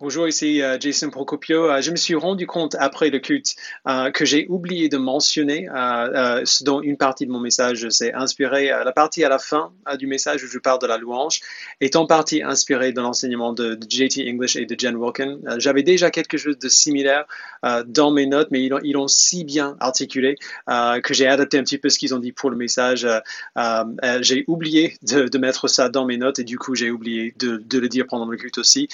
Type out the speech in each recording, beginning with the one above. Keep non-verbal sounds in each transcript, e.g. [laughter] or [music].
Bonjour, ici euh, Jason Procopio. Euh, je me suis rendu compte après le culte euh, que j'ai oublié de mentionner ce dont une partie de mon message s'est inspirée. la partie à la fin du message où je parle de la louange est en partie inspirée de l'enseignement de, JT English et de Jen Wilkin. J'avais déjà quelque chose de similaire dans mes notes, mais ils l'ont si bien articulé que j'ai adapté un petit peu ce qu'ils ont dit pour le message. j'ai oublié de, mettre ça dans mes notes et du coup j'ai oublié de, le dire pendant le culte aussi.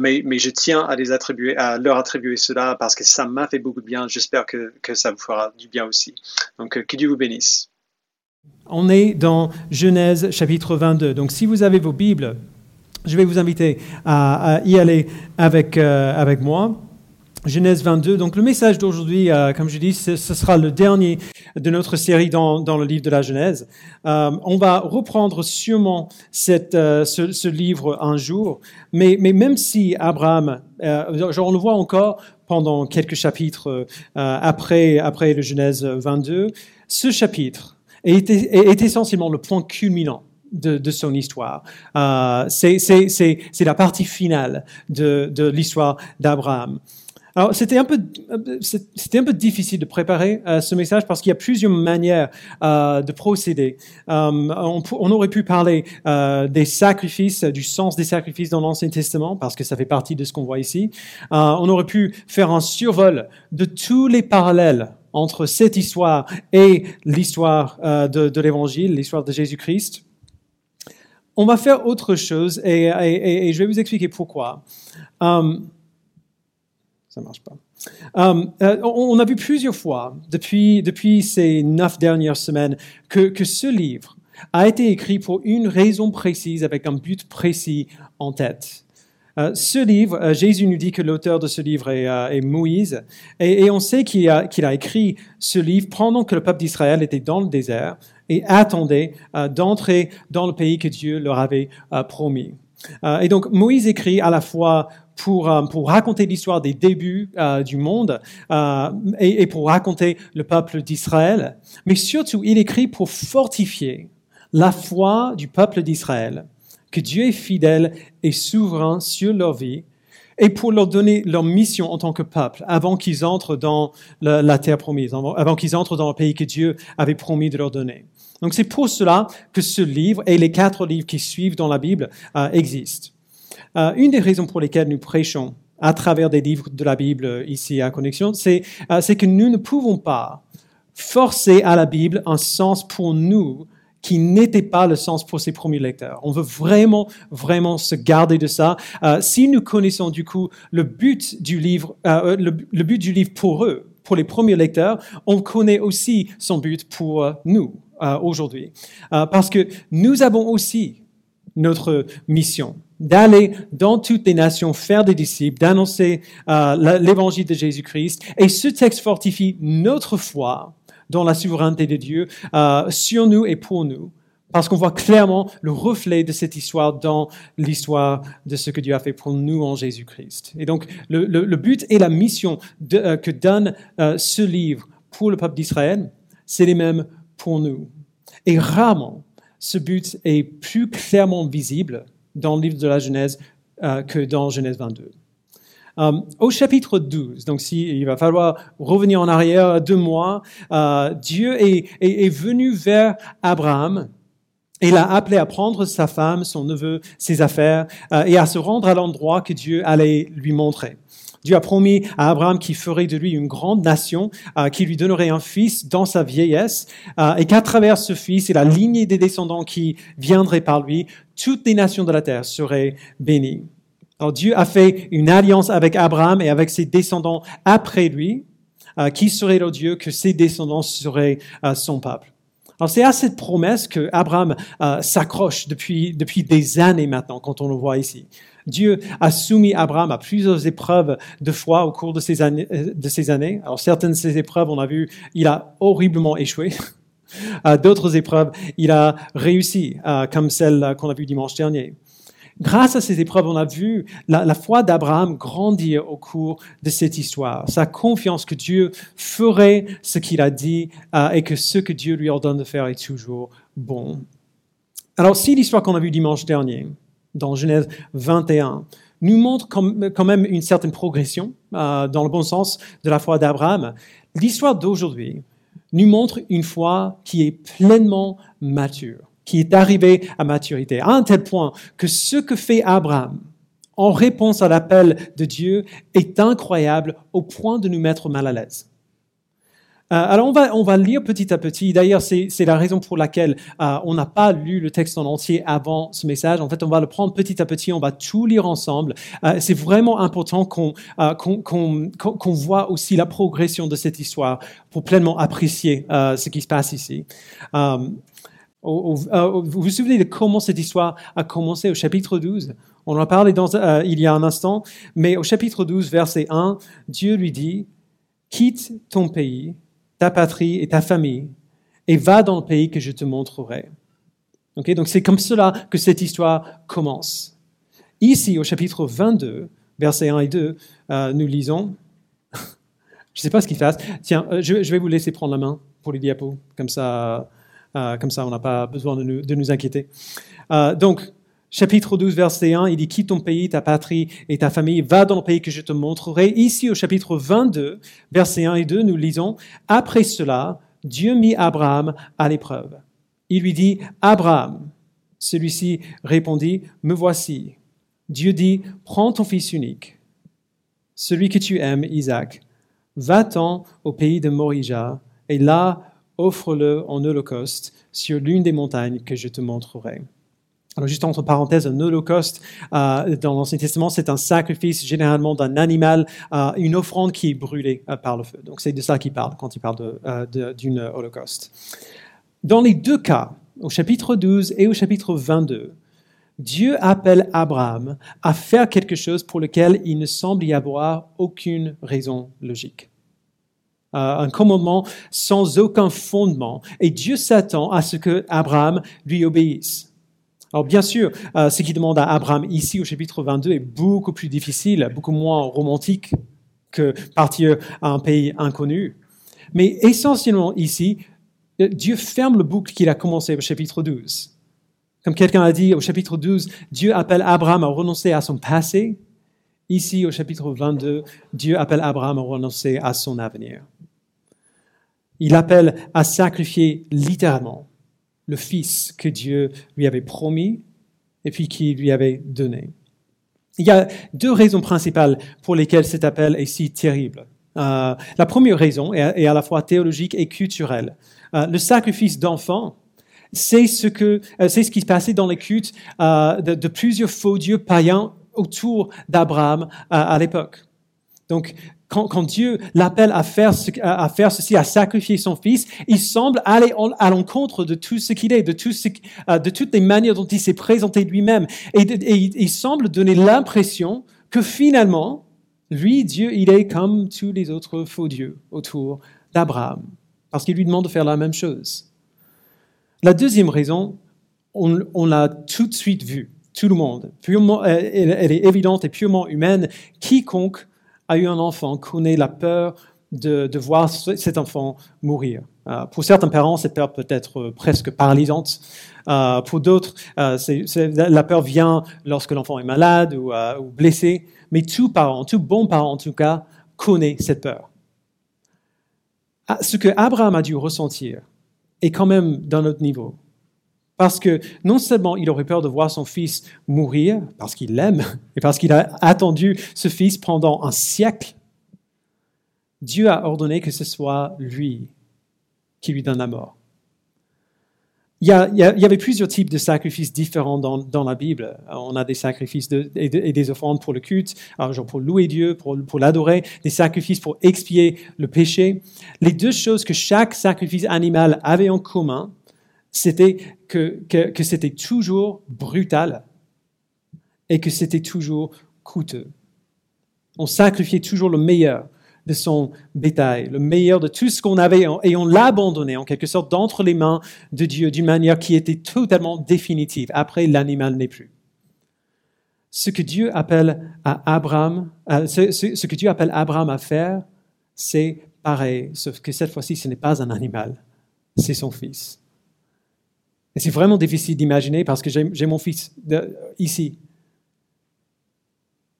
mais, tiens à, les attribuer, à leur attribuer cela parce que ça m'a fait beaucoup de bien. J'espère que, que, ça vous fera du bien aussi. Donc, euh, que Dieu vous bénisse. On est dans Genèse chapitre 22. Donc, si vous avez vos Bibles, je vais vous inviter à, y aller avec, euh, avec moi. Genèse 22. Donc le message d'aujourd'hui, euh, comme je dis, ce, sera le dernier de notre série dans, le livre de la Genèse. Euh, on va reprendre sûrement euh, ce, ce, livre un jour, mais, même si Abraham, on le voit encore pendant quelques chapitres après, après le Genèse 22, ce chapitre est, essentiellement le point culminant de, son histoire. C'est la partie finale de l'histoire d'Abraham. Alors, c'était un peu, c'était un peu difficile de préparer euh, ce message parce qu'il y a plusieurs manières euh, de procéder. Euh, on, aurait pu parler des sacrifices, du sens des sacrifices dans l'Ancien Testament parce que ça fait partie de ce qu'on voit ici. On aurait pu faire un survol de tous les parallèles entre cette histoire et l'histoire de, l'Évangile, l'histoire de Jésus-Christ. On va faire autre chose et, je vais vous expliquer pourquoi. Ça marche pas. Euh, euh, on a vu plusieurs fois depuis, ces neuf dernières semaines que, ce livre a été écrit pour une raison précise, avec un but précis en tête. Euh, ce livre, Jésus nous dit que l'auteur de ce livre est, Moïse, et, et, on sait qu'il a, qu'il a écrit ce livre pendant que le peuple d'Israël était dans le désert et attendait d'entrer dans le pays que Dieu leur avait promis. Et donc Moïse écrit à la fois pour, euh, raconter l'histoire des débuts euh, du monde euh, et, pour raconter le peuple d'Israël, mais surtout il écrit pour fortifier la foi du peuple d'Israël, que Dieu est fidèle et souverain sur leur vie, et pour leur donner leur mission en tant que peuple avant qu'ils entrent dans la terre promise, avant qu'ils entrent dans le pays que Dieu avait promis de leur donner. Donc c'est pour cela que ce livre et les quatre livres qui suivent dans la Bible euh, existent. Euh, une des raisons pour lesquelles nous prêchons à travers des livres de la Bible euh, ici à Connexion, c'est que nous ne pouvons pas forcer à la Bible un sens pour nous qui n'était pas le sens pour ses premiers lecteurs. On veut vraiment, vraiment se garder de ça. si nous connaissons du coup le but du livre, le, but du livre pour eux, pour les premiers lecteurs, on connaît aussi son but pour nous aujourd'hui, parce que nous avons aussi notre mission d'aller dans toutes les nations, faire des disciples, d'annoncer euh, l'évangile de Jésus-Christ. Et ce texte fortifie notre foi dans la souveraineté de Dieu euh, sur nous et pour nous. Parce qu'on voit clairement le reflet de cette histoire dans l'histoire de ce que Dieu a fait pour nous en Jésus-Christ. Et donc, le, but et la mission euh, que donne euh, ce livre pour le peuple d'Israël, c'est les mêmes pour nous. Et rarement, ce but est plus clairement visible dans le livre de la Genèse euh, que dans Genèse 22. Euh, au chapitre 12, donc si, il va falloir revenir en arrière deux mois, euh, Dieu est, venu vers Abraham et l'a appelé à prendre sa femme, son neveu, ses affaires et à se rendre à l'endroit que Dieu allait lui montrer. Dieu a promis à Abraham qu'il ferait de lui une grande nation, euh, qu'il lui donnerait un fils dans sa vieillesse, euh, et qu'à travers ce fils et la lignée des descendants qui viendraient par lui, toutes les nations de la terre seraient bénies. Alors Dieu a fait une alliance avec Abraham et avec ses descendants après lui, euh, qui serait le Dieu que ses descendants seraient euh, son peuple. Alors c'est à cette promesse que Abraham s'accroche depuis depuis des années maintenant, quand on le voit ici. Dieu a soumis Abraham à plusieurs épreuves de foi au cours de ces années. Euh, de ces années. Alors certaines de ces épreuves, on a vu, il a horriblement échoué. [laughs] D'autres épreuves, il a réussi, euh, comme celle qu'on a vue dimanche dernier. Grâce à ces épreuves, on a vu la, la foi d'Abraham grandir au cours de cette histoire. Sa confiance que Dieu ferait ce qu'il a dit euh, et que ce que Dieu lui ordonne de faire est toujours bon. Alors, si l'histoire qu'on a vue dimanche dernier, dans Genèse 21, nous montre quand même une certaine progression euh, dans le bon sens de la foi d'Abraham. L'histoire d'aujourd'hui nous montre une foi qui est pleinement mature, qui est arrivée à maturité, à un tel point que ce que fait Abraham en réponse à l'appel de Dieu est incroyable au point de nous mettre mal à l'aise. Euh, alors on va, on va lire petit à petit. D'ailleurs, c'est la raison pour laquelle euh, on n'a pas lu le texte en entier avant ce message. En fait, on va le prendre petit à petit, on va tout lire ensemble. Euh, c'est vraiment important qu'on qu'on voit aussi la progression de cette histoire pour pleinement apprécier ce qui se passe ici. vous vous souvenez de comment cette histoire a commencé? Au chapitre 12 On en a parlé dans, il y a un instant, mais au chapitre 12, verset 1, Dieu lui dit, quitte ton pays ta patrie et ta famille, et va dans le pays que je te montrerai. Donc c'est comme cela que cette histoire commence. Ici, au chapitre 22, versets 1 et 2, euh, nous lisons, [laughs] je ne sais pas ce qu'il fasse, tiens, euh, je, vais vous laisser prendre la main pour les diapos, comme ça, euh, comme ça on n'a pas besoin de nous, de nous inquiéter. donc, Chapitre 12, verset 1, il dit, quitte ton pays, ta patrie et ta famille, va dans le pays que je te montrerai. Ici, au chapitre 22, verset 1 et 2, nous lisons, après cela, Dieu mit Abraham à l'épreuve. Il lui dit, Abraham. Celui-ci répondit, me voici. Dieu dit, prends ton fils unique, celui que tu aimes, Isaac, va-t'en au pays de Morija, et là, offre-le en holocauste sur l'une des montagnes que je te montrerai. Alors juste entre parenthèses, un holocauste euh, dans l'Ancien Testament, c'est un sacrifice généralement d'un animal, euh, une offrande qui est brûlée euh, par le feu. Donc c'est de ça qu'il parle quand il parle d'une holocauste. Dans les deux cas, au chapitre 12 et au chapitre 22, Dieu appelle Abraham à faire quelque chose pour lequel il ne semble y avoir aucune raison logique. un commandement sans aucun fondement. Et Dieu s'attend à ce que Abraham lui obéisse. Alors bien sûr, euh, ce qui demande à Abraham ici au chapitre 22 est beaucoup plus difficile, beaucoup moins romantique que partir à un pays inconnu. Mais essentiellement ici, Dieu ferme le boucle qu'il a commencé au chapitre 12. Comme quelqu'un a dit au chapitre 12, Dieu appelle Abraham à renoncer à son passé. Ici, au chapitre 22, Dieu appelle Abraham à renoncer à son avenir. Il appelle à sacrifier littéralement le Fils que Dieu lui avait promis et puis qu'il lui avait donné. Il y a deux raisons principales pour lesquelles cet appel est si terrible. Euh, la première raison est, à la fois théologique et culturelle. Euh, le sacrifice d'enfants, c'est ce que euh, c'est ce qui se passait dans les cultes de, de, plusieurs faux dieux païens autour d'Abraham à l'époque. Donc, quand, Dieu l'appelle à faire, à faire ceci, à sacrifier son fils, il semble aller à l'encontre de tout ce qu'il est, euh, de toutes les manières dont il s'est présenté lui-même. Et, il semble donner l'impression que finalement, lui, Dieu, il est comme tous les autres faux dieux autour d'Abraham, parce qu'il lui demande de faire la même chose. La deuxième raison, on, l'a tout de suite vu, tout le monde. Purement, elle, elle est évidente et purement humaine. Quiconque a eu un enfant connaît la peur de, voir cet enfant mourir. Euh, pour certains parents, cette peur peut être euh, presque paralysante. Euh, pour d'autres, la peur vient lorsque l'enfant est malade ou, ou, blessé. Mais tout parent, tout bon parent en tout cas, connaît cette peur. Ah, ce que Abraham a dû ressentir est quand même d'un autre niveau. Parce que non seulement il aurait peur de voir son fils mourir, parce qu'il l'aime, [laughs] et parce qu'il a attendu ce fils pendant un siècle, Dieu a ordonné que ce soit lui qui lui donne la mort. Il y, avait plusieurs types de sacrifices différents dans, la Bible. On a des sacrifices et, des offrandes pour le culte, pour louer Dieu, pour l'adorer, des sacrifices pour expier le péché. Les deux choses que chaque sacrifice animal avait en commun, c'était que, que, c'était toujours brutal et que c'était toujours coûteux. On sacrifiait toujours le meilleur de son bétail, le meilleur de tout ce qu'on avait, et on l'abandonnait en quelque sorte d'entre les mains de Dieu d'une manière qui était totalement définitive. Après, l'animal n'est plus. Ce que Dieu appelle à Abraham, euh, ce que Dieu appelle Abraham à faire, c'est pareil, sauf que cette fois-ci, ce n'est pas un animal, c'est son fils. Et c'est vraiment difficile d'imaginer parce que j'ai mon fils ici.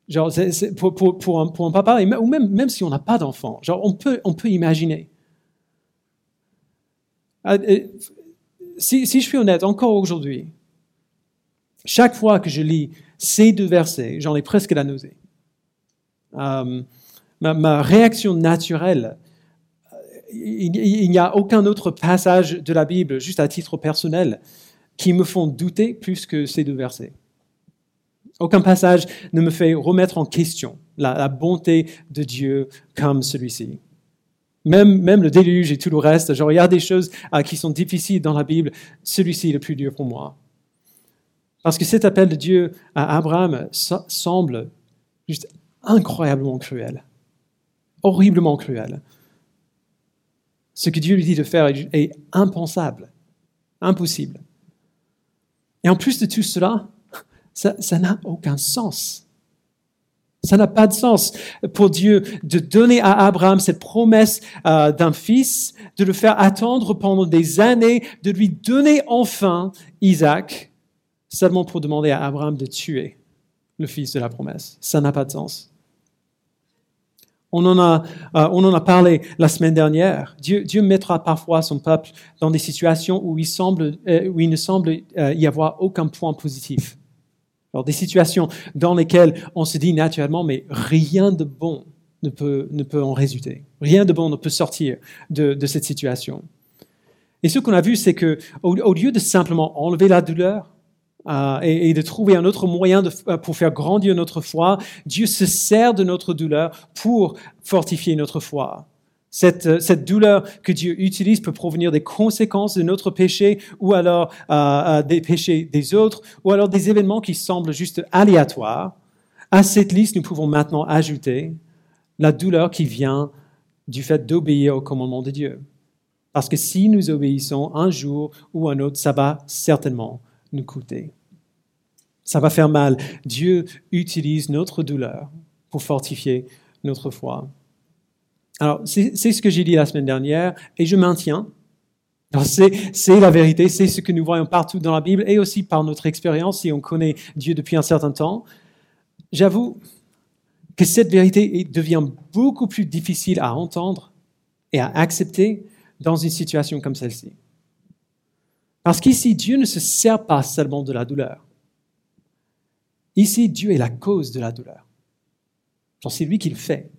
Genre, pour, un, papa, ou même, même si on n'a pas d'enfant, genre, on peut, on peut imaginer. Ah, si, je suis honnête, encore aujourd'hui, chaque fois que je lis ces deux versets, j'en ai presque la nausée. Euh, ma, réaction naturelle, il, n'y a aucun autre passage de la Bible, juste à titre personnel, qui me font douter plus que ces deux versets. Aucun passage ne me fait remettre en question la, bonté de Dieu comme celui-ci. Même, même le déluge et tout le reste, je regarde des choses euh, qui sont difficiles dans la Bible, celui-ci est le plus dur pour moi. Parce que cet appel de Dieu à Abraham semble juste incroyablement cruel, horriblement cruel. Ce que Dieu lui dit de faire est impensable, impossible. Et en plus de tout cela, ça n'a aucun sens. Ça n'a pas de sens pour Dieu de donner à Abraham cette promesse euh, d'un fils, de le faire attendre pendant des années, de lui donner enfin Isaac, seulement pour demander à Abraham de tuer le fils de la promesse. Ça n'a pas de sens. On en, a, euh, on en a parlé la semaine dernière. Dieu, Dieu mettra parfois son peuple dans des situations où il, semble, euh, où il ne semble y avoir aucun point positif. Alors des situations dans lesquelles on se dit naturellement, mais rien de bon ne peut, ne peut en résulter. Rien de bon ne peut sortir de, de cette situation. Et ce qu'on a vu, c'est que au, lieu de simplement enlever la douleur euh, et, de trouver un autre moyen euh, pour faire grandir notre foi, Dieu se sert de notre douleur pour fortifier notre foi. Euh, cette, douleur que Dieu utilise peut provenir des conséquences de notre péché ou alors euh, euh, des péchés des autres ou alors des événements qui semblent juste aléatoires. À cette liste, nous pouvons maintenant ajouter la douleur qui vient du fait d'obéir au commandement de Dieu. Parce que si nous obéissons un jour ou un autre, ça va certainement nous coûter. Ça va faire mal. Dieu utilise notre douleur pour fortifier notre foi. Alors, c'est ce que j'ai dit la semaine dernière et je maintiens. C'est la vérité, c'est ce que nous voyons partout dans la Bible et aussi par notre expérience si on connaît Dieu depuis un certain temps. J'avoue que cette vérité devient beaucoup plus difficile à entendre et à accepter dans une situation comme celle-ci. Parce qu'ici, Dieu ne se sert pas seulement de la douleur. Ici, Dieu est la cause de la douleur. C'est lui qui le fait.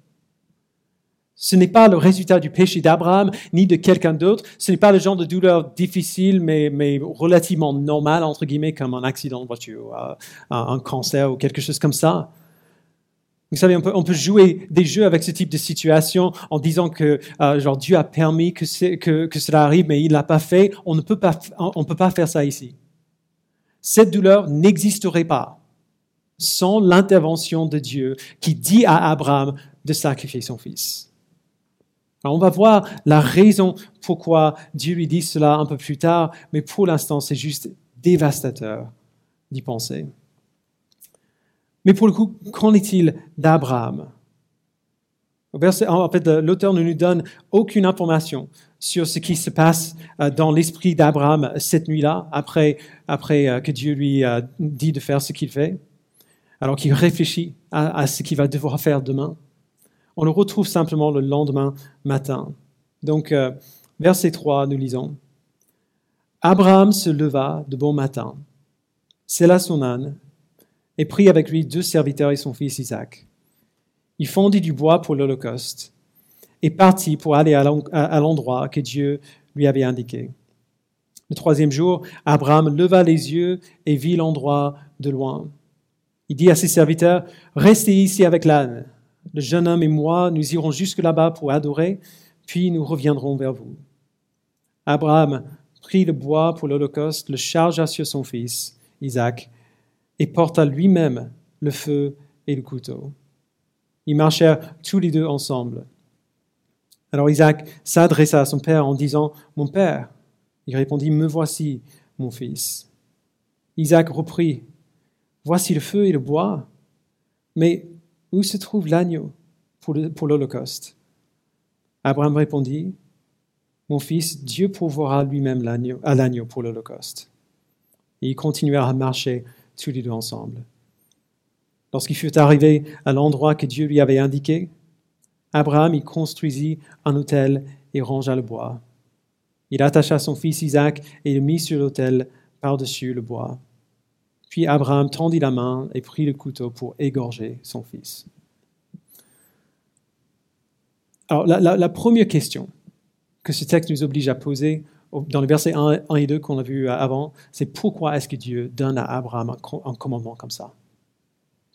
Ce n'est pas le résultat du péché d'Abraham ni de quelqu'un d'autre. Ce n'est pas le genre de douleur difficile mais, mais relativement normal, entre guillemets, comme un accident de voiture, euh, un cancer ou quelque chose comme ça. Vous savez, on peut, on peut jouer des jeux avec ce type de situation en disant que euh, genre Dieu a permis que, que, que cela arrive, mais il l'a pas fait. On ne peut pas, on peut pas faire ça ici. Cette douleur n'existerait pas sans l'intervention de Dieu qui dit à Abraham de sacrifier son fils. Alors on va voir la raison pourquoi Dieu lui dit cela un peu plus tard, mais pour l'instant, c'est juste dévastateur d'y penser. Mais pour le coup, qu'en est-il d'Abraham? En fait, l'auteur ne nous donne aucune information sur ce qui se passe euh, dans l'esprit d'Abraham cette nuit-là, après, après euh, que Dieu lui a dit de faire ce qu'il fait, alors qu'il réfléchit à ce qu'il va devoir faire demain on le retrouve simplement le lendemain matin. Donc, euh, verset 3, nous lisons. Abraham se leva de bon matin, sella son âne, et prit avec lui deux serviteurs et son fils Isaac. Il fondit du bois pour l'Holocauste et partit pour aller à l'endroit que Dieu lui avait indiqué. Le troisième jour, Abraham leva les yeux et vit l'endroit de loin. Il dit à ses serviteurs, Restez ici avec l'âne le jeune homme et moi, nous irons jusque là-bas pour adorer, puis nous reviendrons vers vous. Abraham prit le bois pour l'Holocauste, le chargea sur son fils, Isaac, et porta lui-même le feu et le couteau. Ils marchèrent tous les deux ensemble. Alors Isaac s'adressa à son père en disant, Mon père. Il répondit, Me voici, mon fils. Isaac reprit, Voici le feu et le bois, mais où se trouve l'agneau pour l'Holocauste? Abraham répondit, Mon fils, Dieu pourvoira lui-même à l'agneau pour l'Holocauste. Et ils continuèrent à marcher tous les deux ensemble. Lorsqu'il fut arrivé à l'endroit que Dieu lui avait indiqué, Abraham y construisit un autel et rangea le bois. Il attacha son fils Isaac et le mit sur l'autel par-dessus le bois. Puis Abraham tendit la main et prit le couteau pour égorger son fils. Alors, la, première question que ce texte nous oblige à poser dans les versets 1, et 2 qu'on a vus avant, c'est pourquoi est-ce que Dieu donne à Abraham un commandement comme ça?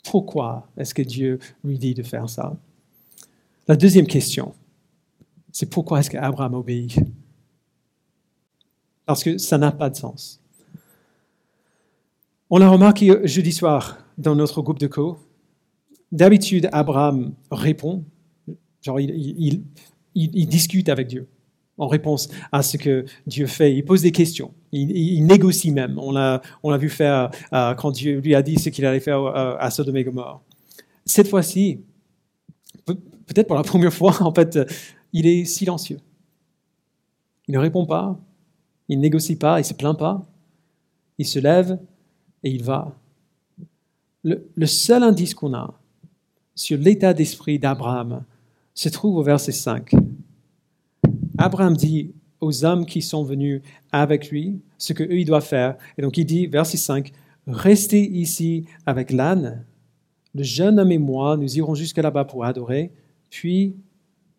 Pourquoi est-ce que Dieu lui dit de faire ça? La deuxième question, c'est pourquoi est-ce qu'Abraham obéit? Parce que ça n'a pas de sens. On l'a remarqué jeudi soir dans notre groupe de co. D'habitude, Abraham répond, genre il, discute avec Dieu en réponse à ce que Dieu fait. Il pose des questions, il, négocie même. On l'a, vu faire euh, quand Dieu lui a dit ce qu'il allait faire euh, à Sodome et Gomorre. Cette fois-ci, peut-être pour la [laughs] première fois, en fait, il est silencieux. Il ne répond pas, il négocie pas, il se plaint pas. Il se lève et il va. Le, seul indice qu'on a sur l'état d'esprit d'Abraham se trouve au verset 5. Abraham dit aux hommes qui sont venus avec lui ce qu'eux ils doivent faire. Et donc il dit, verset 5, Restez ici avec l'âne. Le jeune homme et moi, nous irons jusque là-bas pour adorer, puis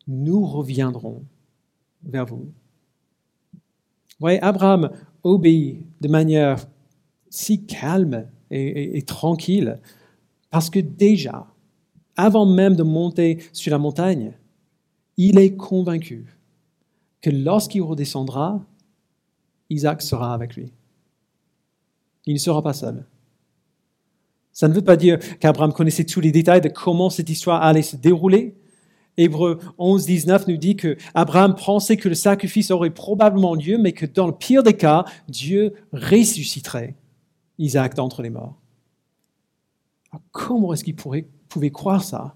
nous reviendrons vers vous. Vous voyez, Abraham obéit de manière si calme et, tranquille, parce que déjà, avant même de monter sur la montagne, il est convaincu que lorsqu'il redescendra, Isaac sera avec lui. Il ne sera pas seul. Ça ne veut pas dire qu'Abraham connaissait tous les détails de comment cette histoire allait se dérouler. Hébreu 11, 19 nous dit que Abraham pensait que le sacrifice aurait probablement lieu, mais que dans le pire des cas, Dieu ressusciterait Isaac d'entre les morts. comment est-ce qu'il pouvait croire ça?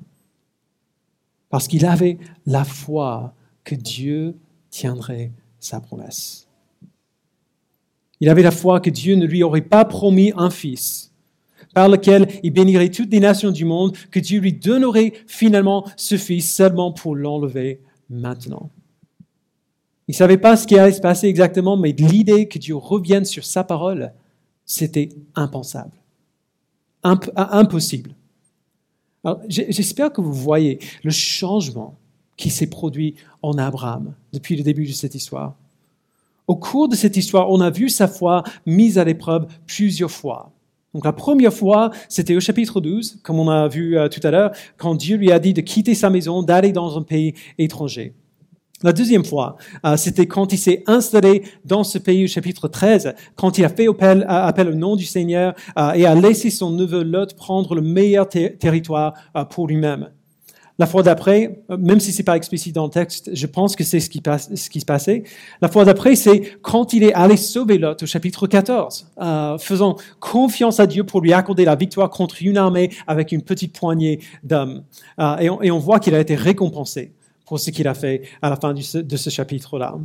Parce qu'il avait la foi que Dieu tiendrait sa promesse. Il avait la foi que Dieu ne lui aurait pas promis un fils par lequel il bénirait toutes les nations du monde, que Dieu lui donnerait finalement ce fils seulement pour l'enlever maintenant. Il ne savait pas ce qui allait se passer exactement, mais l'idée que Dieu revienne sur sa parole c'était impensable, impossible. J'espère que vous voyez le changement qui s'est produit en Abraham depuis le début de cette histoire. Au cours de cette histoire, on a vu sa foi mise à l'épreuve plusieurs fois. Donc la première fois, c'était au chapitre 12, comme on a vu euh, tout à l'heure, quand Dieu lui a dit de quitter sa maison, d'aller dans un pays étranger. La deuxième fois, euh, c'était quand il s'est installé dans ce pays au chapitre 13, quand il a fait appel, appel au nom du Seigneur euh, et a laissé son neveu Lot prendre le meilleur territoire euh, pour lui-même. La fois d'après, même si c'est pas explicite dans le texte, je pense que c'est ce qui, ce qui se passait. La fois d'après, c'est quand il est allé sauver Lot au chapitre 14, faisant confiance à Dieu pour lui accorder la victoire contre une armée avec une petite poignée d'hommes. et, et on voit qu'il a été récompensé pour ce qu'il a fait à la fin de ce chapitre-là.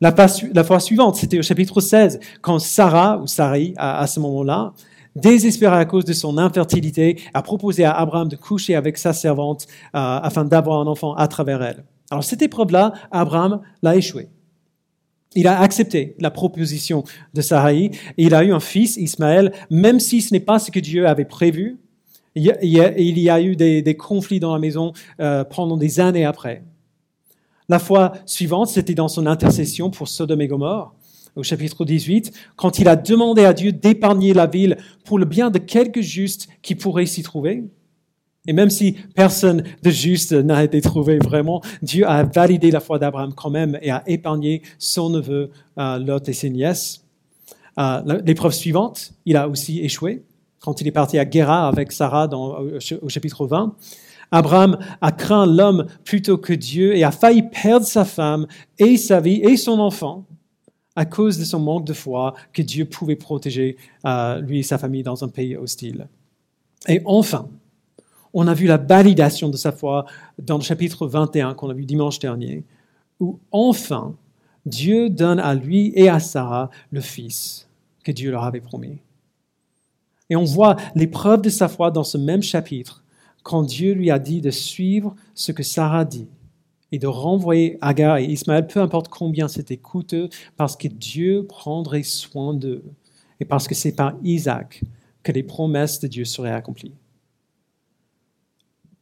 La, fois suivante, c'était au chapitre 16, quand Sarah, ou Sarai, à, ce moment-là, désespérée à cause de son infertilité, a proposé à Abraham de coucher avec sa servante euh, afin d'avoir un enfant à travers elle. Alors cette épreuve-là, Abraham l'a échoué. Il a accepté la proposition de Sarai et il a eu un fils, Ismaël, même si ce n'est pas ce que Dieu avait prévu, il y a, eu des, conflits dans la maison euh, pendant des années après. La fois suivante, c'était dans son intercession pour Sodome et Gomorre, au chapitre 18, quand il a demandé à Dieu d'épargner la ville pour le bien de quelques justes qui pourraient s'y trouver. Et même si personne de juste n'a été trouvé vraiment, Dieu a validé la foi d'Abraham quand même et a épargné son neveu euh, Lot et ses nièces. Euh, l'épreuve suivante, il a aussi échoué quand il est parti à Guéra avec Sarah dans, au chapitre 20. Abraham a craint l'homme plutôt que Dieu et a failli perdre sa femme et sa vie et son enfant à cause de son manque de foi que Dieu pouvait protéger euh, lui et sa famille dans un pays hostile. Et enfin, on a vu la validation de sa foi dans le chapitre 21 qu'on a vu dimanche dernier, où enfin Dieu donne à lui et à Sarah le fils que Dieu leur avait promis. Et on voit l'épreuve de sa foi dans ce même chapitre, quand Dieu lui a dit de suivre ce que Sarah dit et de renvoyer Agar et Ismaël, peu importe combien c'était coûteux, parce que Dieu prendrait soin d'eux et parce que c'est par Isaac que les promesses de Dieu seraient accomplies.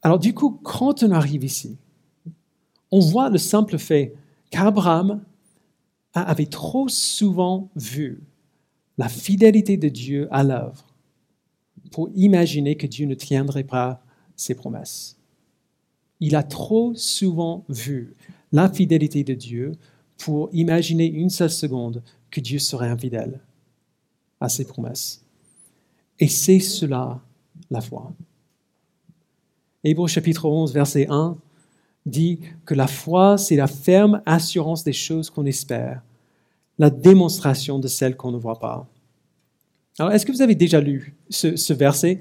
Alors du coup, quand on arrive ici, on voit le simple fait qu'Abraham avait trop souvent vu la fidélité de Dieu à l'œuvre pour imaginer que Dieu ne tiendrait pas ses promesses. Il a trop souvent vu la fidélité de Dieu pour imaginer une seule seconde que Dieu serait infidèle à ses promesses. Et c'est cela la foi. Hébreu chapitre 11, verset 1 dit que la foi, c'est la ferme assurance des choses qu'on espère, la démonstration de celles qu'on ne voit pas. Alors, est-ce que vous avez déjà lu ce, verset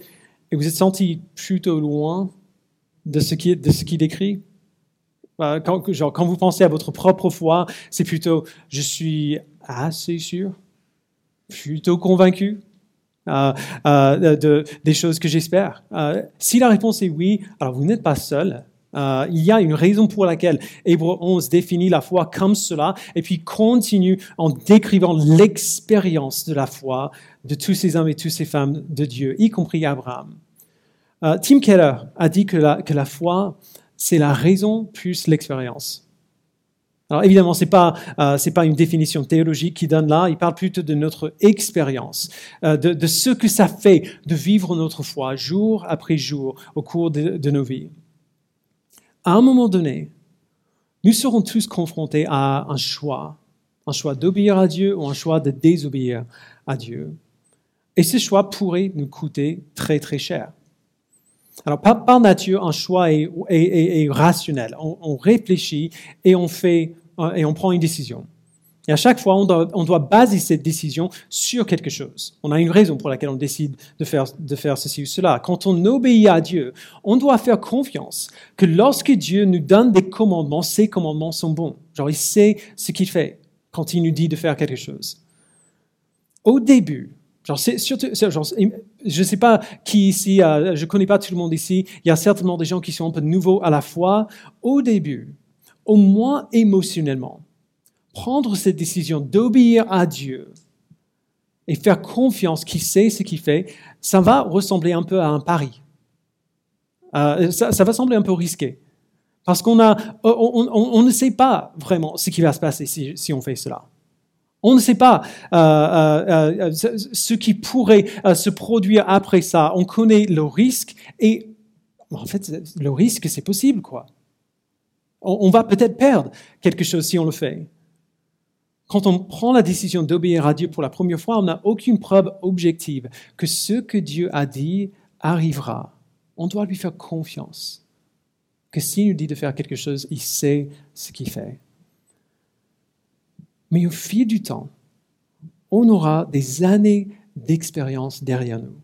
et vous êtes senti plutôt loin de ce qu'il qui décrit euh, quand, genre, quand vous pensez à votre propre foi, c'est plutôt je suis assez sûr, plutôt convaincu euh, euh, de, des choses que j'espère. si la réponse est oui, alors vous n'êtes pas seul. Euh, il y a une raison pour laquelle Hébreu 11 définit la foi comme cela et puis continue en décrivant l'expérience de la foi de tous ces hommes et toutes ces femmes de Dieu, y compris Abraham. Euh, Tim Keller a dit que la, que la foi, c'est la raison plus l'expérience. Alors évidemment, ce n'est pas, euh, pas une définition théologique qui donne là, il parle plutôt de notre expérience, de, de, ce que ça fait de vivre notre foi jour après jour au cours de nos vies à un moment donné, nous serons tous confrontés à un choix, un choix d'obéir à Dieu ou un choix de désobéir à Dieu. Et ce choix pourrait nous coûter très très cher. Alors par, nature, un choix est, rationnel. on, réfléchit et on fait et on prend une décision. Et à chaque fois, on doit, baser cette décision sur quelque chose. On a une raison pour laquelle on décide de faire, de faire ceci ou cela. Quand on obéit à Dieu, on doit faire confiance que lorsque Dieu nous donne des commandements, ces commandements sont bons. Genre, il sait ce qu'il fait quand il nous dit de faire quelque chose. Au début, Genre, surtout, genre, je ne sais pas qui ici, euh, je ne connais pas tout le monde ici, il y a certainement des gens qui sont un peu nouveaux à la fois. Au début, au moins émotionnellement, prendre cette décision d'obéir à Dieu et faire confiance qu'il sait ce qu'il fait, ça va ressembler un peu à un pari. Euh, ça, va sembler un peu risqué. Parce qu'on a, on, ne sait pas vraiment ce qui va se passer si, on fait cela. On ne sait pas euh, euh, ce qui pourrait se produire après ça. On connaît le risque et en fait, le risque, c'est possible, quoi. on va peut-être perdre quelque chose si on le fait. Quand on prend la décision d'obéir à Dieu pour la première fois, on n'a aucune preuve objective que ce que Dieu a dit arrivera. On doit lui faire confiance. Que s'il nous dit de faire quelque chose, il sait ce qu'il fait. Mais au fil du temps, on aura des années d'expérience derrière nous.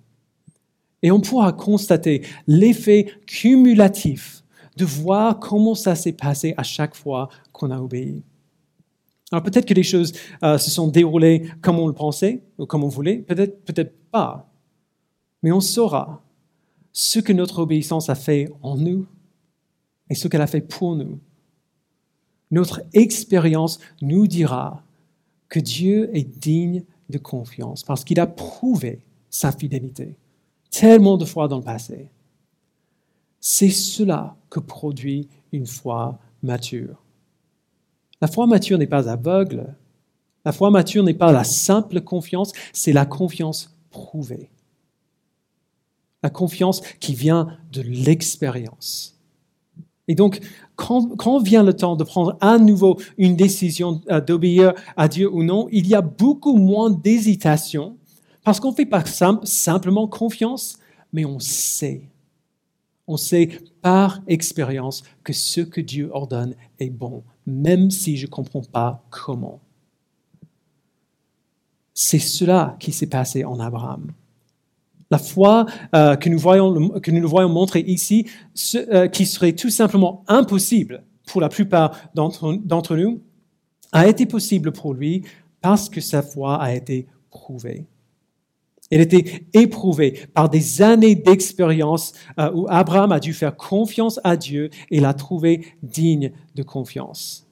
Et on pourra constater l'effet cumulatif de voir comment ça s'est passé à chaque fois qu'on a obéi. Alors peut-être que les choses euh, se sont déroulées comme on le pensait ou comme on voulait, peut-être peut-être pas. Mais on saura ce que notre obéissance a fait en nous et ce qu'elle a fait pour nous. Notre expérience nous dira que Dieu est digne de confiance parce qu'il a prouvé sa fidélité tellement de fois dans le passé. C'est cela que produit une foi mature. La foi mature n'est pas aveugle. La foi mature n'est pas la simple confiance, c'est la confiance prouvée. La confiance qui vient de l'expérience. Et donc, quand, vient le temps de prendre à nouveau une décision euh, d'obéir à Dieu ou non, il y a beaucoup moins d'hésitation parce qu'on ne fait pas simplement confiance, mais on sait. On sait par expérience que ce que Dieu ordonne est bon, même si je ne comprends pas comment. C'est cela qui s'est passé en Abraham. La foi euh, que, nous voyons, que nous voyons montrer ici, euh, qui serait tout simplement impossible pour la plupart d'entre nous, a été possible pour lui parce que sa foi a été prouvée. Elle était éprouvée par des années d'expérience euh, où Abraham a dû faire confiance à Dieu et l'a trouvé digne de confiance.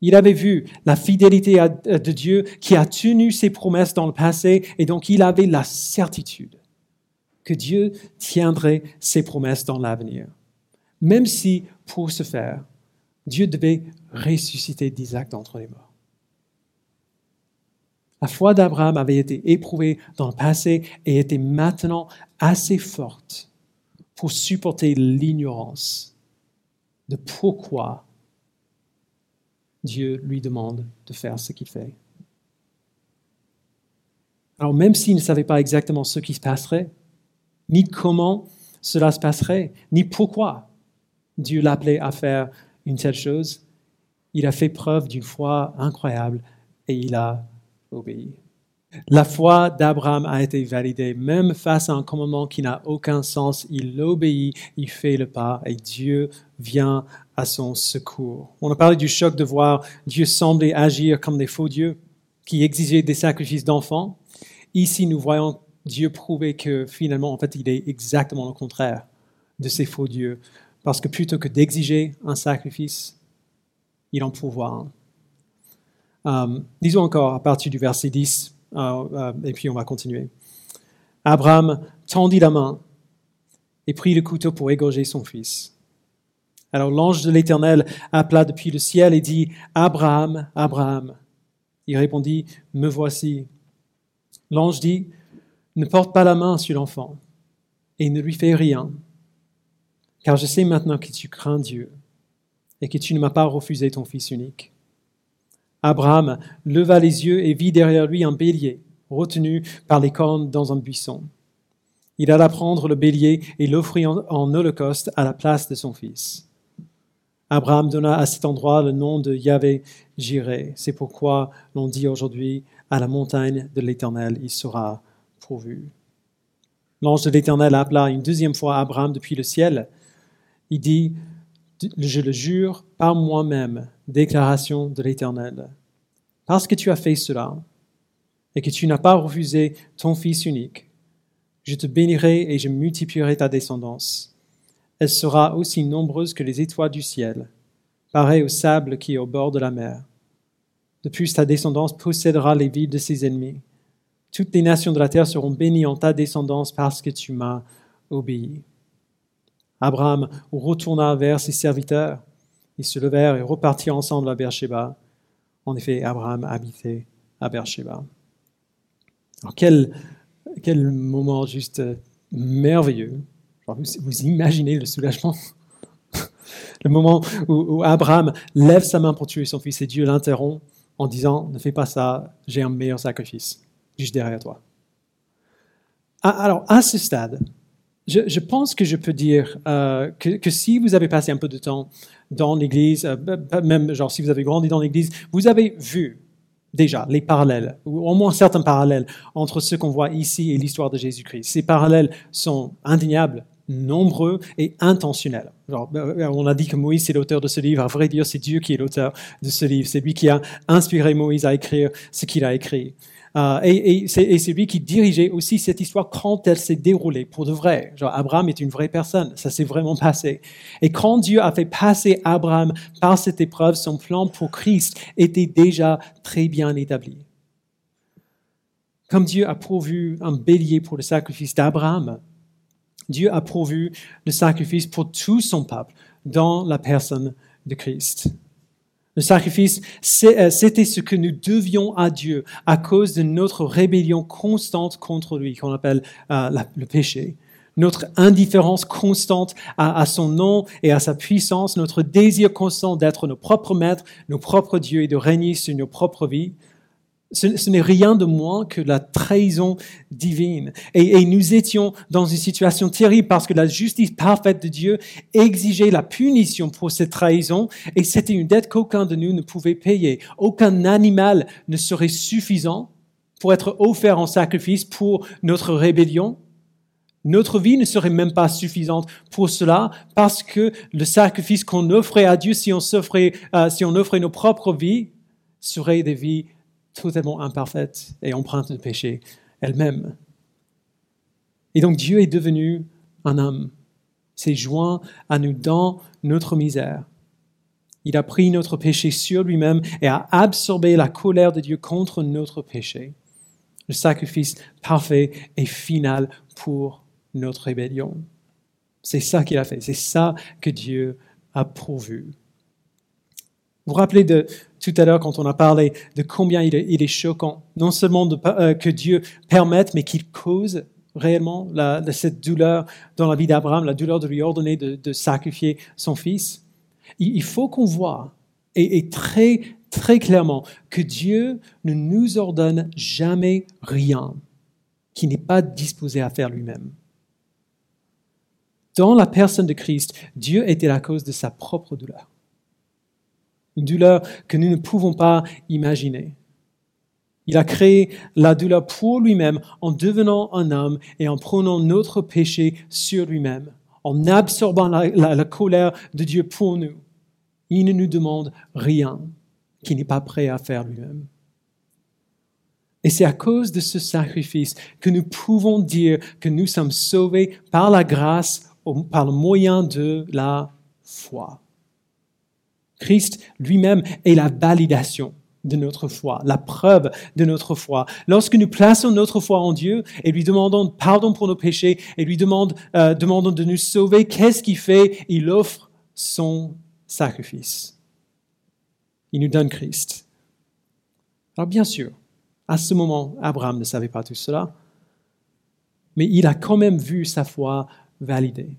Il avait vu la fidélité euh, de Dieu qui a tenu ses promesses dans le passé et donc il avait la certitude que Dieu tiendrait ses promesses dans l'avenir. Même si, pour ce faire, Dieu devait ressusciter d'Isaac d'entre les morts. La foi d'Abraham avait été éprouvée dans le passé et était maintenant assez forte pour supporter l'ignorance de pourquoi Dieu lui demande de faire ce qu'il fait. Alors même s'il ne savait pas exactement ce qui se passerait, ni comment cela se passerait, ni pourquoi Dieu l'appelait à faire une telle chose, il a fait preuve d'une foi incroyable et il a obéi. La foi d'Abraham a été validée, même face à un commandement qui n'a aucun sens. Il obéit, il fait le pas et Dieu vient à son secours. On a parlé du choc de voir Dieu sembler agir comme des faux dieux qui exigeaient des sacrifices d'enfants. Ici, nous voyons Dieu prouver que finalement, en fait, il est exactement le contraire de ces faux dieux. Parce que plutôt que d'exiger un sacrifice, il en pourvoit un. Euh, disons encore à partir du verset 10, euh, euh, et puis on va continuer. Abraham tendit la main et prit le couteau pour égorger son fils. Alors l'ange de l'Éternel appela depuis le ciel et dit, Abraham, Abraham. Il répondit, Me voici. L'ange dit, Ne porte pas la main sur l'enfant et ne lui fais rien, car je sais maintenant que tu crains Dieu et que tu ne m'as pas refusé ton fils unique. Abraham leva les yeux et vit derrière lui un bélier, retenu par les cornes dans un buisson. Il alla prendre le bélier et l'offrit en, holocauste à la place de son fils. Abraham donna à cet endroit le nom de Yahvé Jireh. C'est pourquoi l'on dit aujourd'hui à la montagne de l'Éternel, il sera pourvu. L'ange de l'Éternel appela une deuxième fois Abraham depuis le ciel. Il dit, je le jure par moi-même, déclaration de l'Éternel. Parce que tu as fait cela et que tu n'as pas refusé ton Fils unique, je te bénirai et je multiplierai ta descendance. Elle sera aussi nombreuse que les étoiles du ciel, pareille au sable qui est au bord de la mer. De plus, ta descendance possédera les villes de ses ennemis. Toutes les nations de la terre seront bénies en ta descendance parce que tu m'as obéi. Abraham retourna vers ses serviteurs. Ils se levèrent et repartirent ensemble à Beersheba. En effet, Abraham habitait à Beersheba. Alors quel, quel moment juste merveilleux. vous, imaginez le soulagement [laughs] Le moment où, Abraham lève sa main pour tuer son fils et Dieu l'interrompt en disant, ne fais pas ça, j'ai un meilleur sacrifice, juste derrière toi. Ah, alors, à ce stade, je, pense que je peux dire euh, que, si vous avez passé un peu de temps dans l'Église, euh, même genre si vous avez grandi dans l'Église, vous avez vu déjà les parallèles, ou au moins certains parallèles entre ce qu'on voit ici et l'histoire de Jésus-Christ. Ces parallèles sont indéniables, nombreux et intentionnels. Euh, on a dit que Moïse est l'auteur de ce livre. À vrai dire, c'est Dieu qui est l'auteur de ce livre. C'est lui qui a inspiré Moïse à écrire ce qu'il a écrit. Euh, et, c'est lui qui dirigeait aussi cette histoire quand elle s'est déroulée pour de vrai. Genre, Abraham est une vraie personne, ça s'est vraiment passé. Et quand Dieu a fait passer Abraham par cette épreuve, son plan pour Christ était déjà très bien établi. Comme Dieu a pourvu un bélier pour le sacrifice d'Abraham, Dieu a pourvu le sacrifice pour tout son peuple dans la personne de Christ. Le sacrifice, euh, c'était ce que nous devions à Dieu à cause de notre rébellion constante contre lui, qu'on appelle euh, le péché. Notre indifférence constante à, son nom et à sa puissance, notre désir constant d'être nos propres maîtres, nos propres dieux et de régner sur nos propres vies. Ce, n'est rien de moins que la trahison divine. Et, nous étions dans une situation terrible parce que la justice parfaite de Dieu exigeait la punition pour cette trahison et c'était une dette qu'aucun de nous ne pouvait payer. Aucun animal ne serait suffisant pour être offert en sacrifice pour notre rébellion. Notre vie ne serait même pas suffisante pour cela parce que le sacrifice qu'on offrait à Dieu si on, offrait, euh, si on offrait nos propres vies serait des vies totalement imparfaite et empreinte de péché elle-même. Et donc Dieu est devenu un homme, s'est joint à nous dans notre misère. Il a pris notre péché sur lui-même et a absorbé la colère de Dieu contre notre péché. Le sacrifice parfait et final pour notre rébellion. C'est ça qu'il a fait, c'est ça que Dieu a pourvu. Vous vous rappelez de tout à l'heure quand on a parlé de combien il est, choquant, non seulement euh, que Dieu permette, mais qu'il cause réellement cette douleur dans la vie d'Abraham, la douleur de lui ordonner de, sacrifier son fils. Il, faut qu'on voit, et, très, très clairement, que Dieu ne nous ordonne jamais rien qui n'est pas disposé à faire lui-même. Dans la personne de Christ, Dieu était la cause de sa propre douleur une douleur que nous ne pouvons pas imaginer. Il a créé la douleur pour lui-même en devenant un homme et en prenant notre péché sur lui-même, en absorbant la, colère de Dieu pour nous. Il ne nous demande rien qu'il n'est pas prêt à faire lui-même. Et c'est à cause de ce sacrifice que nous pouvons dire que nous sommes sauvés par la grâce, par le moyen de la foi. Christ lui-même est la validation de notre foi, la preuve de notre foi. Lorsque nous plaçons notre foi en Dieu et lui demandons pardon pour nos péchés et lui euh, demandons de nous sauver, qu'est-ce qu'il fait? Il offre son sacrifice. Il nous donne Christ. Alors bien sûr, à ce moment, Abraham ne savait pas tout cela, mais il a quand même vu sa foi validée.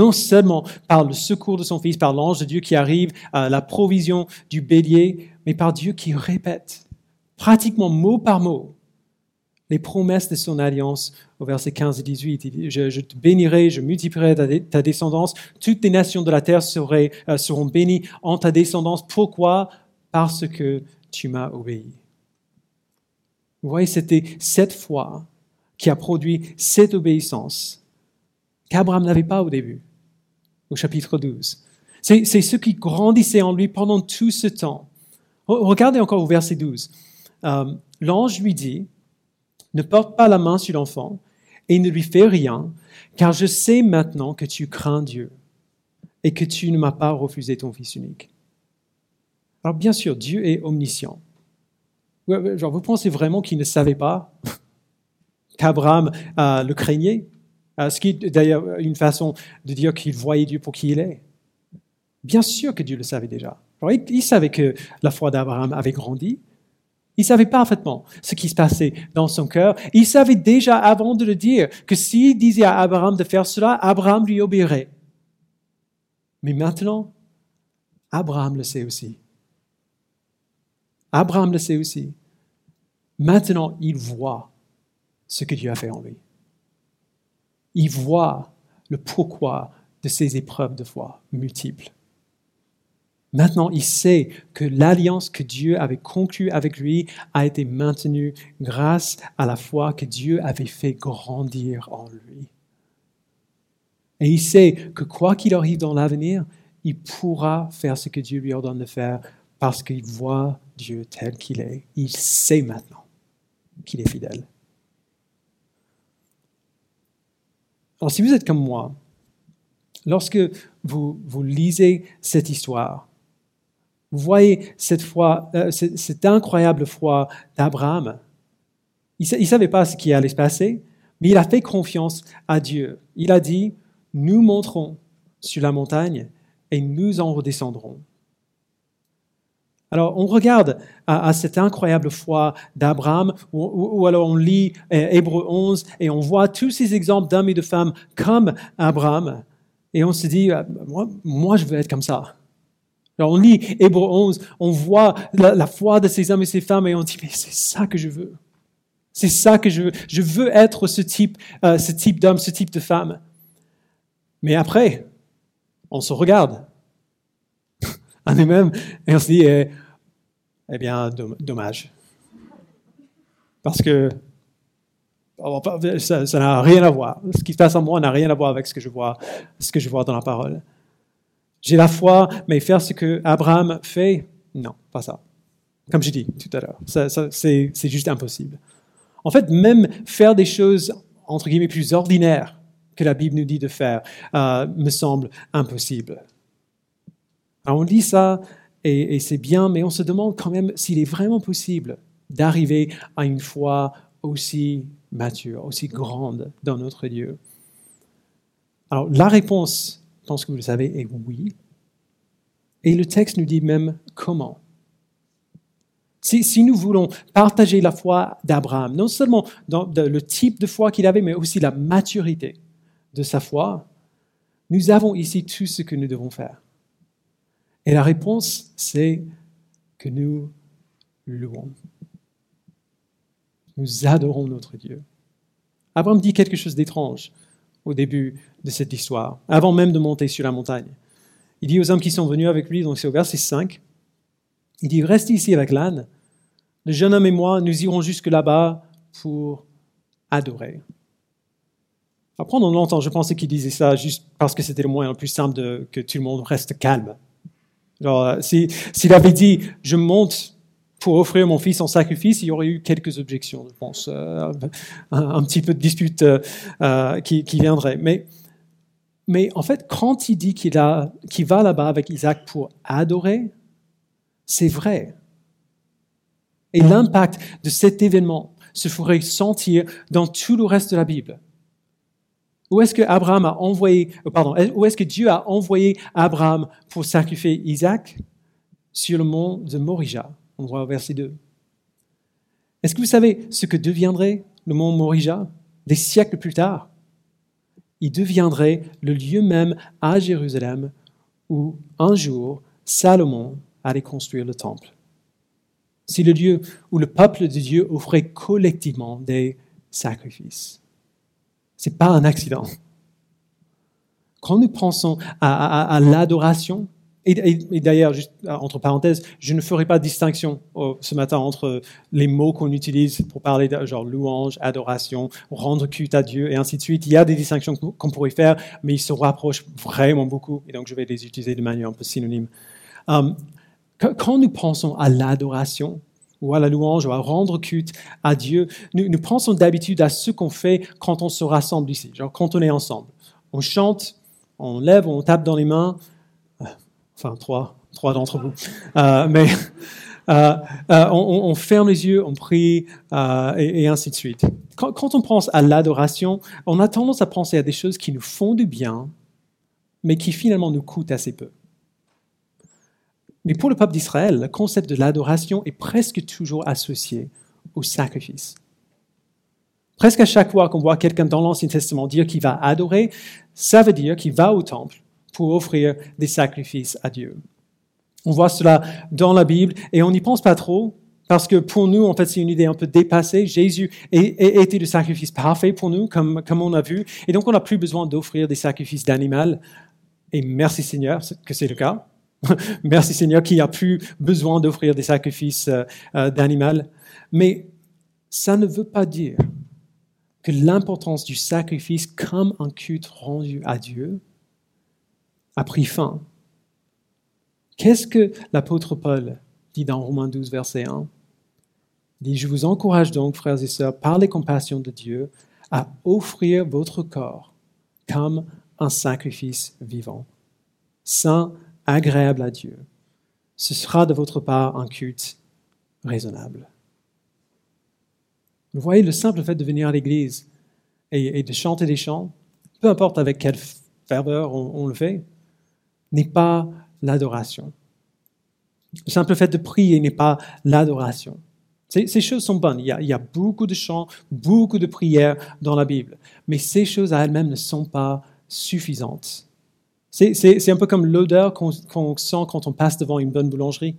Non seulement par le secours de son Fils, par l'ange de Dieu qui arrive, à la provision du bélier, mais par Dieu qui répète pratiquement mot par mot les promesses de son alliance au verset 15 et 18. je, te bénirai, je multiplierai ta, descendance, toutes les nations de la terre euh, seront bénies en ta descendance. Pourquoi? Parce que tu m'as obéi. Vous voyez, c'était cette foi qui a produit cette obéissance qu'Abraham n'avait pas au début, au chapitre 12. C'est ce qui grandissait en lui pendant tout ce temps. Regardez encore au verset 12. Euh, l'ange lui dit, ne porte pas la main sur l'enfant et ne lui fais rien, car je sais maintenant que tu crains Dieu et que tu ne m'as pas refusé ton fils unique. Alors bien sûr, Dieu est omniscient. Genre, vous pensez vraiment qu'il ne savait pas [laughs] qu'Abraham euh, le craignait? Ce qui est d'ailleurs une façon de dire qu'il voyait Dieu pour qui il est. Bien sûr que Dieu le savait déjà. Il savait que la foi d'Abraham avait grandi. Il savait parfaitement ce qui se passait dans son cœur. Il savait déjà avant de le dire que s'il disait à Abraham de faire cela, Abraham lui obéirait. Mais maintenant, Abraham le sait aussi. Abraham le sait aussi. Maintenant, il voit ce que Dieu a fait en lui il voit le pourquoi de ces épreuves de foi multiples. Maintenant, il sait que l'alliance que Dieu avait conclue avec lui a été maintenue grâce à la foi que Dieu avait fait grandir en lui. Et il sait que quoi qu'il arrive dans l'avenir, il pourra faire ce que Dieu lui ordonne de faire parce qu'il voit Dieu tel qu'il est. Il sait maintenant qu'il est fidèle. Alors si vous êtes comme moi, lorsque vous, vous lisez cette histoire, vous voyez cette foi, euh, cette, incroyable foi d'Abraham. Il ne savait pas ce qui allait se passer, mais il a fait confiance à Dieu. Il a dit, nous monterons sur la montagne et nous en redescendrons. Alors, on regarde à, cette incroyable foi d'Abraham, ou, alors on lit euh, Hébreu 11 et on voit tous ces exemples d'hommes et de femmes comme Abraham, et on se dit, euh, moi, je veux être comme ça. Alors, on lit Hébreu 11, on voit la, foi de ces hommes et ces femmes, et on dit, mais c'est ça que je veux. C'est ça que je veux. Je veux être ce type, euh, ce type d'homme, ce type de femme. Mais après, on se regarde [laughs] à nous-mêmes et on se dit, eh, eh bien, dommage. Parce que ça n'a rien à voir. Ce qui se passe en moi n'a rien à voir avec ce que je vois, ce que je vois dans la parole. J'ai la foi, mais faire ce que Abraham fait, non, pas ça. Comme j'ai dit tout à l'heure, c'est juste impossible. En fait, même faire des choses entre guillemets, plus ordinaire que la Bible nous dit de faire, euh, me semble impossible. Alors on lit ça et, c'est bien, mais on se demande quand même s'il est vraiment possible d'arriver à une foi aussi mature, aussi grande dans notre Dieu. Alors la réponse, je pense que vous le savez, est oui. Et le texte nous dit même comment. Si, nous voulons partager la foi d'Abraham, non seulement dans le type de foi qu'il avait, mais aussi la maturité de sa foi, nous avons ici tout ce que nous devons faire. Et la réponse, c'est que nous louons. Nous adorons notre Dieu. Abraham dit quelque chose d'étrange au début de cette histoire, avant même de monter sur la montagne. Il dit aux hommes qui sont venus avec lui, donc c'est au verset 5, il dit, reste ici avec l'âne. Le jeune homme et moi, nous irons jusque là-bas pour adorer. pendant longtemps, je pensais qu'il disait ça juste parce que c'était le moyen le plus simple de que tout le monde reste calme. S'il avait dit, je monte pour offrir mon fils en sacrifice, il y aurait eu quelques objections, je pense, euh, un, petit peu de dispute euh, euh, qui, qui, viendrait. Mais, mais en fait, quand il dit qu'il va là-bas avec Isaac pour adorer, c'est vrai. Et l'impact de cet événement se ferait sentir dans tout le reste de la Bible. Où est-ce que Abraham a envoyé, pardon, où est-ce que Dieu a envoyé Abraham pour sacrifier Isaac Sur le mont de Morija? On voit au verset 2. Est-ce que vous savez ce que deviendrait le mont Morija des siècles plus tard? Il deviendrait le lieu même à Jérusalem où un jour Salomon allait construire le temple. C'est le lieu où le peuple de Dieu offrait collectivement des sacrifices. N'est pas un accident. Quand nous pensons à l'adoration, et, d'ailleurs, juste euh, entre parenthèses, je ne ferai pas de distinction euh, ce matin entre les mots qu'on utilise pour parler de genre louange, adoration, rendre culte à Dieu et ainsi de suite. Il y a des distinctions qu'on pourrait faire, mais ils se rapprochent vraiment beaucoup et donc je vais les utiliser de manière un peu synonyme. Euh, quand nous pensons à l'adoration, ou à la louange, ou à rendre culte à Dieu, nous, nous pensons d'habitude à ce qu'on fait quand on se rassemble ici, genre quand on est ensemble. On chante, on lève, on tape dans les mains, enfin trois, trois d'entre vous. Euh, mais euh, euh, on, ferme les yeux, on prie et, ainsi de suite. Quand, quand on pense à l'adoration, on a tendance à penser à des choses qui nous font du bien, mais qui finalement nous coûtent assez peu. Mais pour le peuple d'Israël, le concept de l'adoration est presque toujours associé au sacrifice. Presque à chaque fois qu'on voit quelqu'un dans l'Ancien Testament dire qu'il va adorer, ça veut dire qu'il va au temple pour offrir des sacrifices à Dieu. On voit cela dans la Bible et on n'y pense pas trop parce que pour nous, en fait, c'est une idée un peu dépassée. Jésus était le sacrifice parfait pour nous, comme, comme on a vu. Et donc, on n'a plus besoin d'offrir des sacrifices d'animal. Et merci Seigneur que c'est le cas. [laughs] merci Seigneur qu'il n'y a plus besoin d'offrir des sacrifices euh, euh, d'animal. Mais ça ne veut pas dire que l'importance du sacrifice comme un culte rendu à Dieu a pris fin. Qu'est-ce que l'apôtre Paul dit dans Romains 12, verset 1 Il dit, je vous encourage donc, frères et sœurs, par les compassions de Dieu, à offrir votre corps comme un sacrifice vivant, saint, agréable à Dieu. Ce sera de votre part un culte raisonnable. Vous voyez, le simple fait de venir à l'église et, de chanter des chants, peu importe avec quelle ferveur on le fait, n'est pas l'adoration. Le simple fait de prier n'est pas l'adoration. Ces, choses sont bonnes. Il y, a, beaucoup de chants, beaucoup de prières dans la Bible. Mais ces choses à elles-mêmes ne sont pas suffisantes. C'est un peu comme l'odeur qu'on sent quand on passe devant une bonne boulangerie.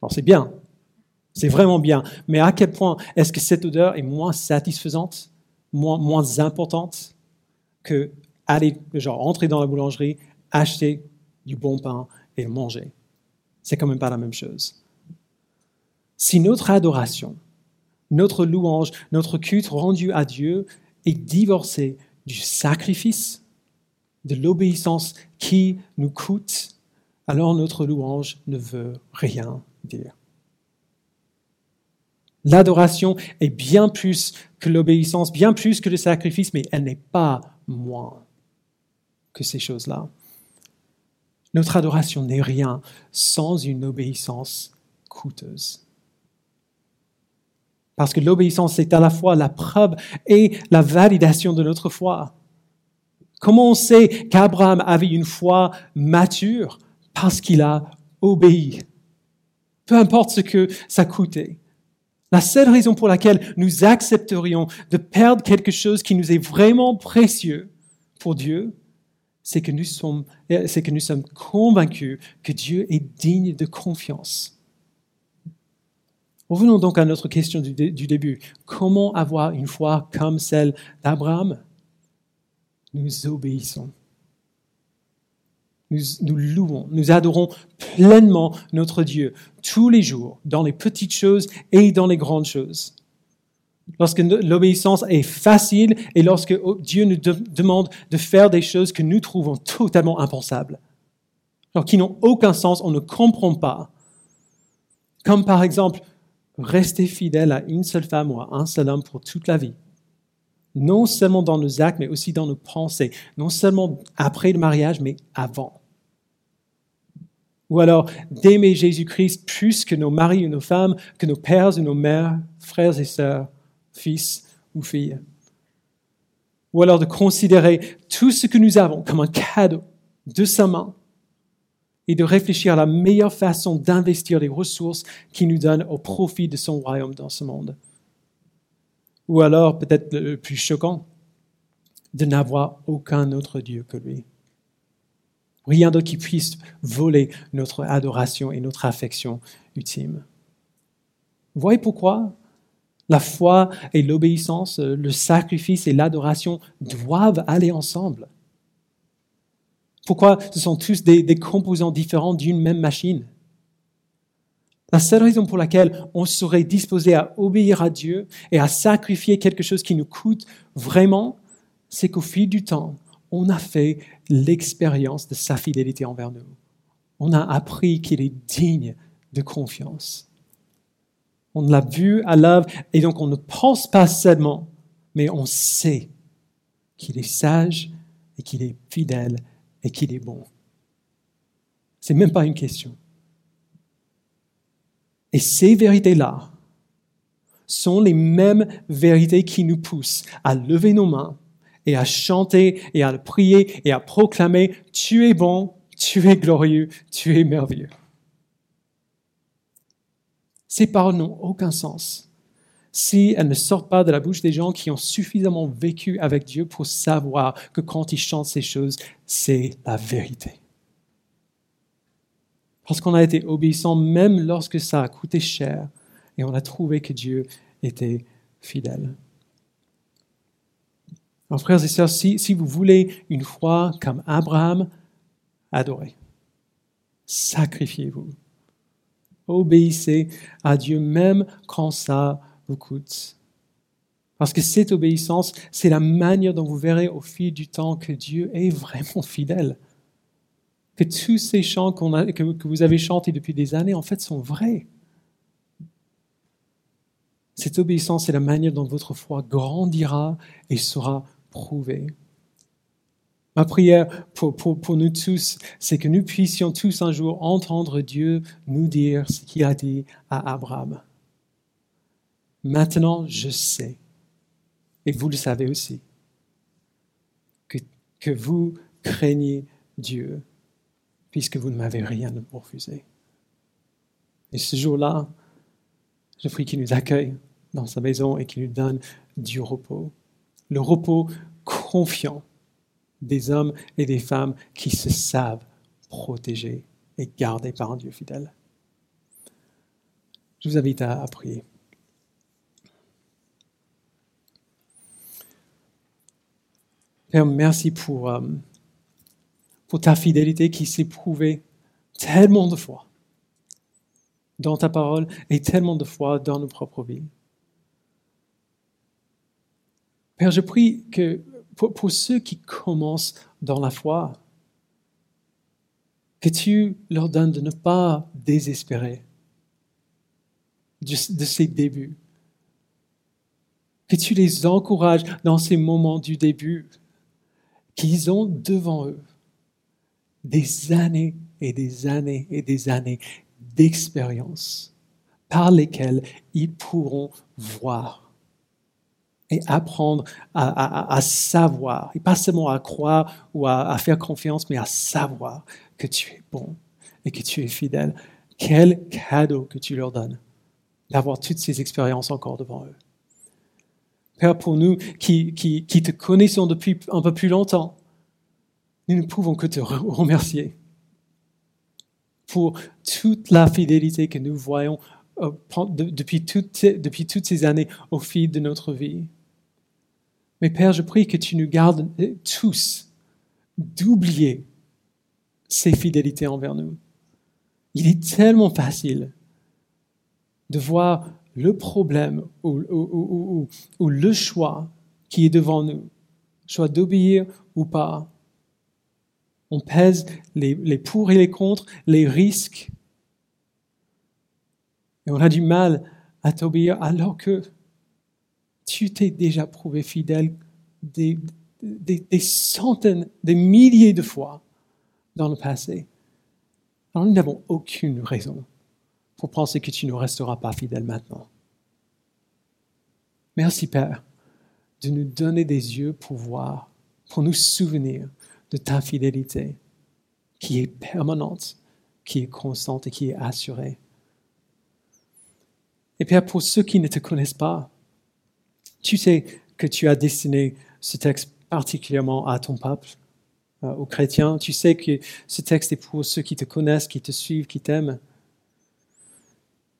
Alors c'est bien, c'est vraiment bien. Mais à quel point est-ce que cette odeur est moins satisfaisante, moins, importante que aller, genre, entrer dans la boulangerie, acheter du bon pain et le manger? C'est quand même pas la même chose. Si notre adoration, notre louange, notre culte rendu à Dieu est divorcé du sacrifice, de l'obéissance qui nous coûte, alors notre louange ne veut rien dire. L'adoration est bien plus que l'obéissance, bien plus que le sacrifice, mais elle n'est pas moins que ces choses-là. Notre adoration n'est rien sans une obéissance coûteuse. Parce que l'obéissance est à la fois la preuve et la validation de notre foi. Comment on sait qu'Abraham avait une foi mature Parce qu'il a obéi. Peu importe ce que ça coûtait. La seule raison pour laquelle nous accepterions de perdre quelque chose qui nous est vraiment précieux pour Dieu, c'est que nous sommes, convaincus que Dieu est digne de confiance. Revenons donc à notre question du début. Comment avoir une foi comme celle d'Abraham? Nous obéissons. Nous, louons, nous adorons pleinement notre Dieu tous les jours, dans les petites choses et dans les grandes choses lorsque l'obéissance est facile et lorsque Dieu nous demande de faire des choses que nous trouvons totalement impensables, alors qui n'ont aucun sens, on ne comprend pas. Comme par exemple, rester fidèle à une seule femme ou à un seul homme pour toute la vie. Non seulement dans nos actes, mais aussi dans nos pensées. Non seulement après le mariage, mais avant. Ou alors d'aimer Jésus-Christ plus que nos maris ou nos femmes, que nos pères ou nos mères, frères et sœurs fils ou fille. Ou alors de considérer tout ce que nous avons comme un cadeau de sa main et de réfléchir à la meilleure façon d'investir les ressources qui nous donnent au profit de son royaume dans ce monde. Ou alors, peut-être le plus choquant, de n'avoir aucun autre Dieu que lui. Rien d'autre qui puisse voler notre adoration et notre affection ultime. Voyez pourquoi la foi et l'obéissance, le sacrifice et l'adoration doivent aller ensemble? Pourquoi ce sont tous des, composants différents d'une même machine? La seule raison pour laquelle on serait disposé à obéir à Dieu et à sacrifier quelque chose qui nous coûte vraiment, c'est qu'au fil du temps, on a fait l'expérience de sa fidélité envers nous. On a appris qu'il est digne de confiance. On l'a vu à l'œuvre et donc on ne pense pas seulement, mais on sait qu'il est sage et qu'il est fidèle et qu'il est bon. C'est même pas une question. Et ces vérités-là sont les mêmes vérités qui nous poussent à lever nos mains et à chanter et à prier et à proclamer Tu es bon, tu es glorieux, tu es merveilleux. Ces paroles n'ont aucun sens si elles ne sortent pas de la bouche des gens qui ont suffisamment vécu avec Dieu pour savoir que quand ils chantent ces choses, c'est la vérité. Parce qu'on a été obéissant même lorsque ça a coûté cher et on a trouvé que Dieu était fidèle. Alors, frères et sœurs, si, si vous voulez une foi comme Abraham, adorez. Sacrifiez-vous obéissez à Dieu même quand ça vous coûte. Parce que cette obéissance, c'est la manière dont vous verrez au fil du temps que Dieu est vraiment fidèle. Tous ces chants que, vous avez chantés depuis des années, en fait, sont vrais. Cette obéissance, c'est la manière dont votre foi grandira et sera prouvée. Ma prière pour, pour, nous tous, c'est que nous puissions tous un jour entendre Dieu nous dire ce qu'il a dit à Abraham. Maintenant, je sais, et vous le savez aussi, que, que vous craignez Dieu, puisque vous ne m'avez rien refusé. Et ce jour-là, je prie qu'il nous accueille dans sa maison et qu'il nous donne du repos. Le repos confiant des hommes et des femmes qui se savent protégés et gardés par un Dieu fidèle. Je vous invite à, prier. Père, merci pour, euh, pour ta fidélité qui s'est prouvée tellement de fois dans ta parole et tellement de fois dans nos propres vies. Père, je prie que pour, ceux qui commencent dans la foi, que tu leur donnes de ne pas désespérer de, de ces débuts, que tu les encourages dans ces moments du début, qu'ils ont devant eux des années et des années et des années d'expérience par lesquelles ils pourront voir et apprendre à, savoir, et pas seulement à croire ou à, faire confiance, mais à savoir que tu es bon et que tu es fidèle. Quel cadeau que tu leur donnes d'avoir toutes ces expériences encore devant eux. Père, pour nous qui, te connaissons depuis un peu plus longtemps, nous ne pouvons que te remercier pour toute la fidélité que nous voyons euh, depuis toutes, ces années au fil de notre vie. Mais Père, je prie que tu nous gardes euh, tous d'oublier ces fidélités envers nous. Il est tellement facile de voir le problème ou, le choix qui est devant nous, soit d'obéir ou pas. On pèse les, pour et les contre, les risques, et on a du mal à t'obéir alors que tu t'es déjà prouvé fidèle des, centaines, des milliers de fois dans le passé. Alors nous n'avons aucune raison pour penser que tu ne resteras pas fidèle maintenant. Merci Père de nous donner des yeux pour voir, pour nous souvenir de ta fidélité qui est permanente, qui est constante et qui est assurée. Et Père, pour ceux qui ne te connaissent pas, tu sais que tu as destiné ce texte particulièrement à ton peuple, euh, aux chrétiens. Tu sais que ce texte est pour ceux qui te connaissent, qui te suivent, qui t'aiment.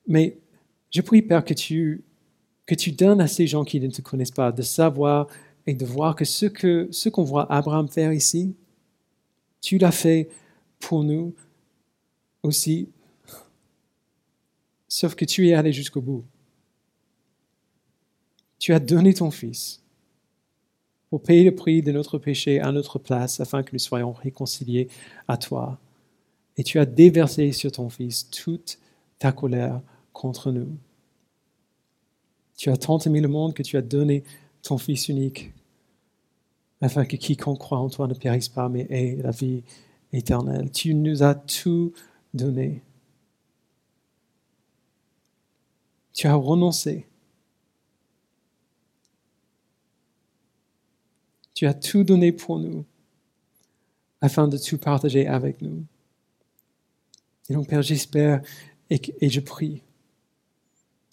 Mais je prie, Père, que tu, que tu donnes à ces gens qui ne te connaissent pas de savoir et de voir que ce que ce qu'on voit Abraham faire ici, tu l'as fait pour nous aussi Sauf que tu es allé jusqu'au bout. Tu as donné ton Fils pour payer le prix de notre péché à notre place afin que nous soyons réconciliés à toi. Et tu as déversé sur ton Fils toute ta colère contre nous. Tu as tant aimé le monde que tu as donné ton Fils unique afin que quiconque croit en toi ne périsse pas mais ait la vie éternelle. Tu nous as tout donné. Tu as renoncé. Tu as tout donné pour nous afin de tout partager avec nous. Et donc, Père, j'espère et, et je prie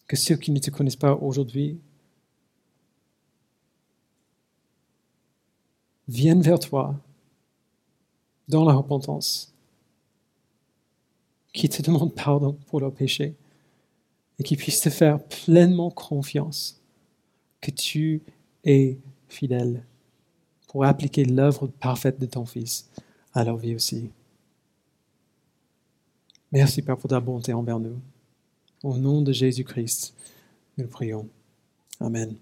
que ceux qui ne te connaissent pas aujourd'hui viennent vers toi dans la repentance, qui te demandent pardon pour leurs péchés et qu'ils puissent te faire pleinement confiance que tu es fidèle pour appliquer l'œuvre parfaite de ton Fils à leur vie aussi. Merci Père pour ta bonté envers nous. Au nom de Jésus-Christ, nous prions. Amen.